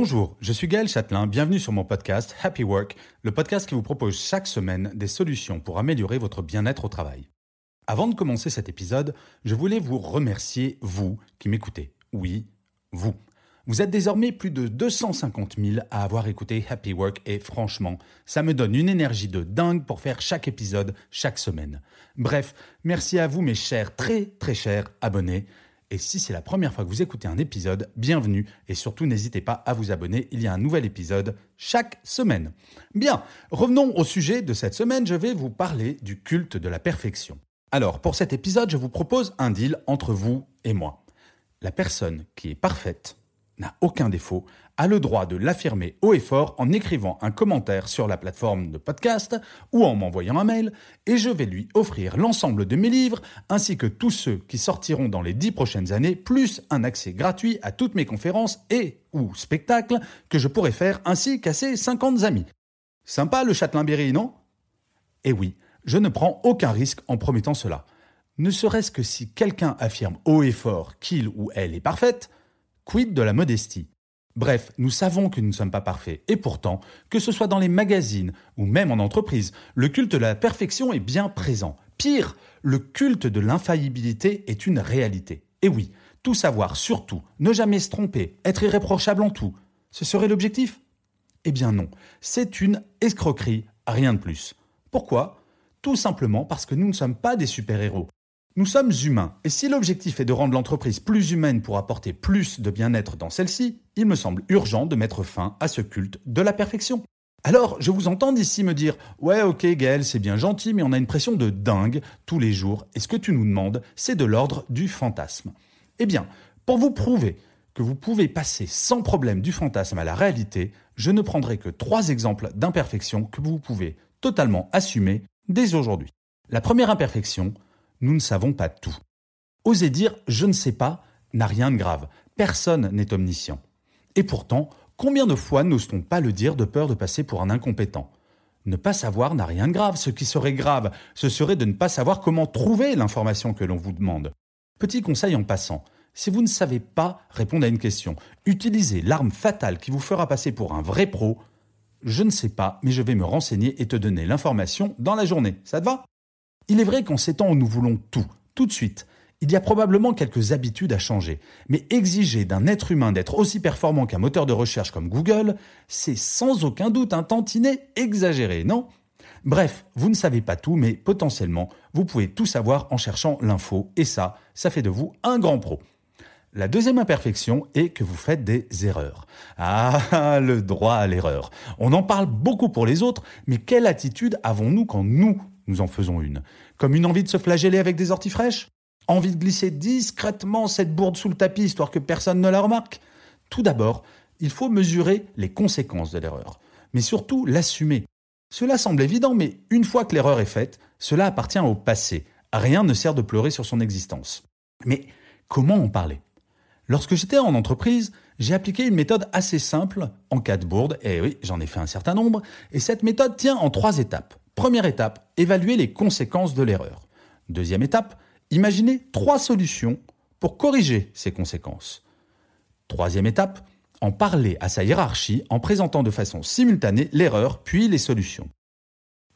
Bonjour, je suis Gaël Châtelain, bienvenue sur mon podcast Happy Work, le podcast qui vous propose chaque semaine des solutions pour améliorer votre bien-être au travail. Avant de commencer cet épisode, je voulais vous remercier, vous qui m'écoutez. Oui, vous. Vous êtes désormais plus de 250 000 à avoir écouté Happy Work et franchement, ça me donne une énergie de dingue pour faire chaque épisode chaque semaine. Bref, merci à vous mes chers, très très chers abonnés. Et si c'est la première fois que vous écoutez un épisode, bienvenue et surtout n'hésitez pas à vous abonner, il y a un nouvel épisode chaque semaine. Bien, revenons au sujet de cette semaine, je vais vous parler du culte de la perfection. Alors, pour cet épisode, je vous propose un deal entre vous et moi. La personne qui est parfaite, n'a aucun défaut, a le droit de l'affirmer haut et fort en écrivant un commentaire sur la plateforme de podcast ou en m'envoyant un mail, et je vais lui offrir l'ensemble de mes livres, ainsi que tous ceux qui sortiront dans les dix prochaines années, plus un accès gratuit à toutes mes conférences et ou spectacles que je pourrais faire, ainsi qu'à ses 50 amis. Sympa le Châtelain-Berry, non? Eh oui, je ne prends aucun risque en promettant cela. Ne serait-ce que si quelqu'un affirme haut et fort qu'il ou elle est parfaite, quid de la modestie? Bref, nous savons que nous ne sommes pas parfaits, et pourtant, que ce soit dans les magazines ou même en entreprise, le culte de la perfection est bien présent. Pire, le culte de l'infaillibilité est une réalité. Et oui, tout savoir surtout, ne jamais se tromper, être irréprochable en tout, ce serait l'objectif? Eh bien non, c'est une escroquerie, rien de plus. Pourquoi? Tout simplement parce que nous ne sommes pas des super-héros. Nous sommes humains, et si l'objectif est de rendre l'entreprise plus humaine pour apporter plus de bien-être dans celle-ci, il me semble urgent de mettre fin à ce culte de la perfection. Alors, je vous entends d'ici me dire Ouais, ok, Gaël, c'est bien gentil, mais on a une pression de dingue tous les jours, et ce que tu nous demandes, c'est de l'ordre du fantasme. Eh bien, pour vous prouver que vous pouvez passer sans problème du fantasme à la réalité, je ne prendrai que trois exemples d'imperfections que vous pouvez totalement assumer dès aujourd'hui. La première imperfection, nous ne savons pas tout. Oser dire je ne sais pas n'a rien de grave. Personne n'est omniscient. Et pourtant, combien de fois n'ose-t-on pas le dire de peur de passer pour un incompétent? Ne pas savoir n'a rien de grave. Ce qui serait grave, ce serait de ne pas savoir comment trouver l'information que l'on vous demande. Petit conseil en passant. Si vous ne savez pas répondre à une question, utilisez l'arme fatale qui vous fera passer pour un vrai pro. Je ne sais pas, mais je vais me renseigner et te donner l'information dans la journée. Ça te va? Il est vrai qu'en ces temps où nous voulons tout, tout de suite, il y a probablement quelques habitudes à changer, mais exiger d'un être humain d'être aussi performant qu'un moteur de recherche comme Google, c'est sans aucun doute un tantinet exagéré, non? Bref, vous ne savez pas tout, mais potentiellement, vous pouvez tout savoir en cherchant l'info, et ça, ça fait de vous un grand pro. La deuxième imperfection est que vous faites des erreurs. Ah, le droit à l'erreur. On en parle beaucoup pour les autres, mais quelle attitude avons-nous quand nous nous en faisons une. Comme une envie de se flageller avec des orties fraîches Envie de glisser discrètement cette bourde sous le tapis histoire que personne ne la remarque Tout d'abord, il faut mesurer les conséquences de l'erreur, mais surtout l'assumer. Cela semble évident, mais une fois que l'erreur est faite, cela appartient au passé. Rien ne sert de pleurer sur son existence. Mais comment en parler? Lorsque j'étais en entreprise, j'ai appliqué une méthode assez simple en cas de bourde, et oui, j'en ai fait un certain nombre, et cette méthode tient en trois étapes. Première étape, évaluer les conséquences de l'erreur. Deuxième étape, imaginer trois solutions pour corriger ces conséquences. Troisième étape, en parler à sa hiérarchie en présentant de façon simultanée l'erreur puis les solutions.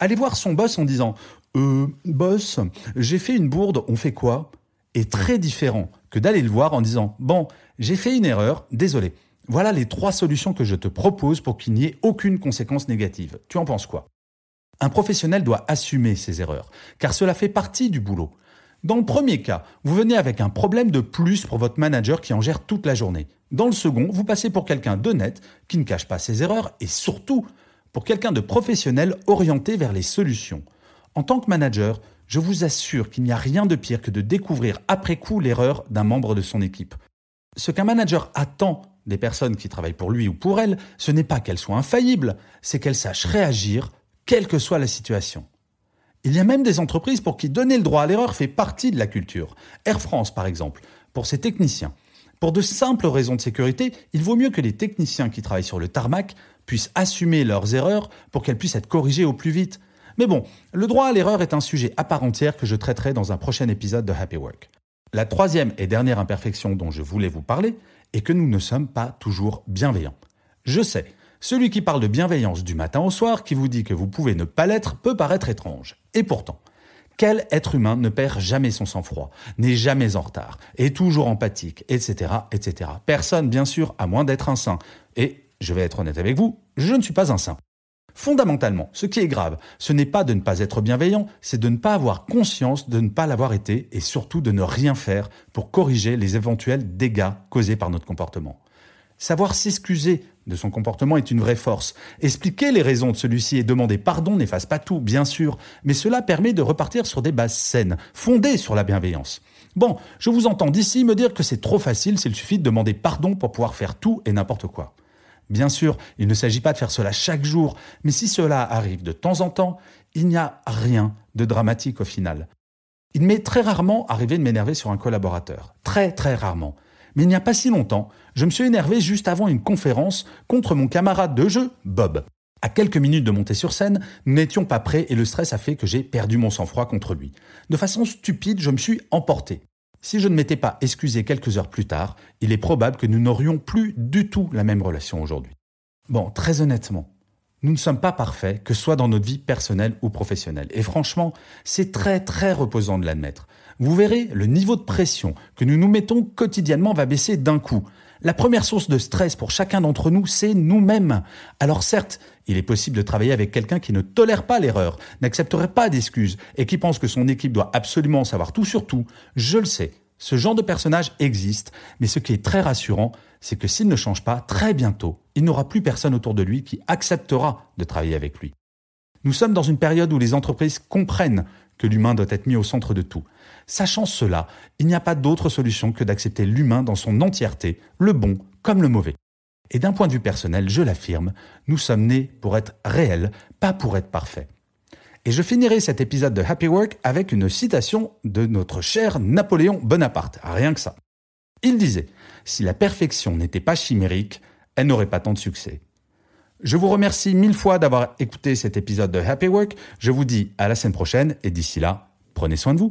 Aller voir son boss en disant Euh, boss, j'ai fait une bourde, on fait quoi? Est très différent que d'aller le voir en disant Bon, j'ai fait une erreur, désolé. Voilà les trois solutions que je te propose pour qu'il n'y ait aucune conséquence négative. Tu en penses quoi? Un professionnel doit assumer ses erreurs, car cela fait partie du boulot. Dans le premier cas, vous venez avec un problème de plus pour votre manager qui en gère toute la journée. Dans le second, vous passez pour quelqu'un d'honnête qui ne cache pas ses erreurs et surtout pour quelqu'un de professionnel orienté vers les solutions. En tant que manager, je vous assure qu'il n'y a rien de pire que de découvrir après coup l'erreur d'un membre de son équipe. Ce qu'un manager attend des personnes qui travaillent pour lui ou pour elle, ce n'est pas qu'elles soient infaillibles, c'est qu'elles sachent réagir, quelle que soit la situation. Il y a même des entreprises pour qui donner le droit à l'erreur fait partie de la culture. Air France, par exemple, pour ses techniciens. Pour de simples raisons de sécurité, il vaut mieux que les techniciens qui travaillent sur le tarmac puissent assumer leurs erreurs pour qu'elles puissent être corrigées au plus vite. Mais bon, le droit à l'erreur est un sujet à part entière que je traiterai dans un prochain épisode de Happy Work. La troisième et dernière imperfection dont je voulais vous parler est que nous ne sommes pas toujours bienveillants. Je sais, celui qui parle de bienveillance du matin au soir, qui vous dit que vous pouvez ne pas l'être, peut paraître étrange. Et pourtant, quel être humain ne perd jamais son sang-froid, n'est jamais en retard, est toujours empathique, etc., etc. Personne, bien sûr, à moins d'être un saint. Et, je vais être honnête avec vous, je ne suis pas un saint. Fondamentalement, ce qui est grave, ce n'est pas de ne pas être bienveillant, c'est de ne pas avoir conscience de ne pas l'avoir été et surtout de ne rien faire pour corriger les éventuels dégâts causés par notre comportement. Savoir s'excuser de son comportement est une vraie force. Expliquer les raisons de celui-ci et demander pardon n'efface pas tout, bien sûr, mais cela permet de repartir sur des bases saines, fondées sur la bienveillance. Bon, je vous entends d'ici me dire que c'est trop facile s'il suffit de demander pardon pour pouvoir faire tout et n'importe quoi. Bien sûr, il ne s'agit pas de faire cela chaque jour, mais si cela arrive de temps en temps, il n'y a rien de dramatique au final. Il m'est très rarement arrivé de m'énerver sur un collaborateur. Très très rarement. Mais il n'y a pas si longtemps, je me suis énervé juste avant une conférence contre mon camarade de jeu, Bob. À quelques minutes de monter sur scène, nous n'étions pas prêts et le stress a fait que j'ai perdu mon sang-froid contre lui. De façon stupide, je me suis emporté. Si je ne m'étais pas excusé quelques heures plus tard, il est probable que nous n'aurions plus du tout la même relation aujourd'hui. Bon, très honnêtement, nous ne sommes pas parfaits, que ce soit dans notre vie personnelle ou professionnelle. Et franchement, c'est très très reposant de l'admettre. Vous verrez, le niveau de pression que nous nous mettons quotidiennement va baisser d'un coup. La première source de stress pour chacun d'entre nous, c'est nous-mêmes. Alors certes, il est possible de travailler avec quelqu'un qui ne tolère pas l'erreur, n'accepterait pas d'excuses et qui pense que son équipe doit absolument savoir tout sur tout. Je le sais, ce genre de personnage existe, mais ce qui est très rassurant, c'est que s'il ne change pas, très bientôt, il n'aura plus personne autour de lui qui acceptera de travailler avec lui. Nous sommes dans une période où les entreprises comprennent que l'humain doit être mis au centre de tout. Sachant cela, il n'y a pas d'autre solution que d'accepter l'humain dans son entièreté, le bon comme le mauvais. Et d'un point de vue personnel, je l'affirme, nous sommes nés pour être réels, pas pour être parfaits. Et je finirai cet épisode de Happy Work avec une citation de notre cher Napoléon Bonaparte, rien que ça. Il disait, si la perfection n'était pas chimérique, elle n'aurait pas tant de succès. Je vous remercie mille fois d'avoir écouté cet épisode de Happy Work. Je vous dis à la semaine prochaine et d'ici là, prenez soin de vous.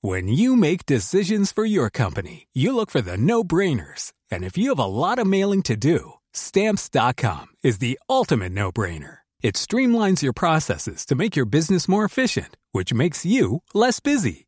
When you make decisions for your company, you look for the no-brainers. And if you have a lot of mailing to do, stamps.com is the ultimate no-brainer. It streamlines your processes to make your business more efficient, which makes you less busy.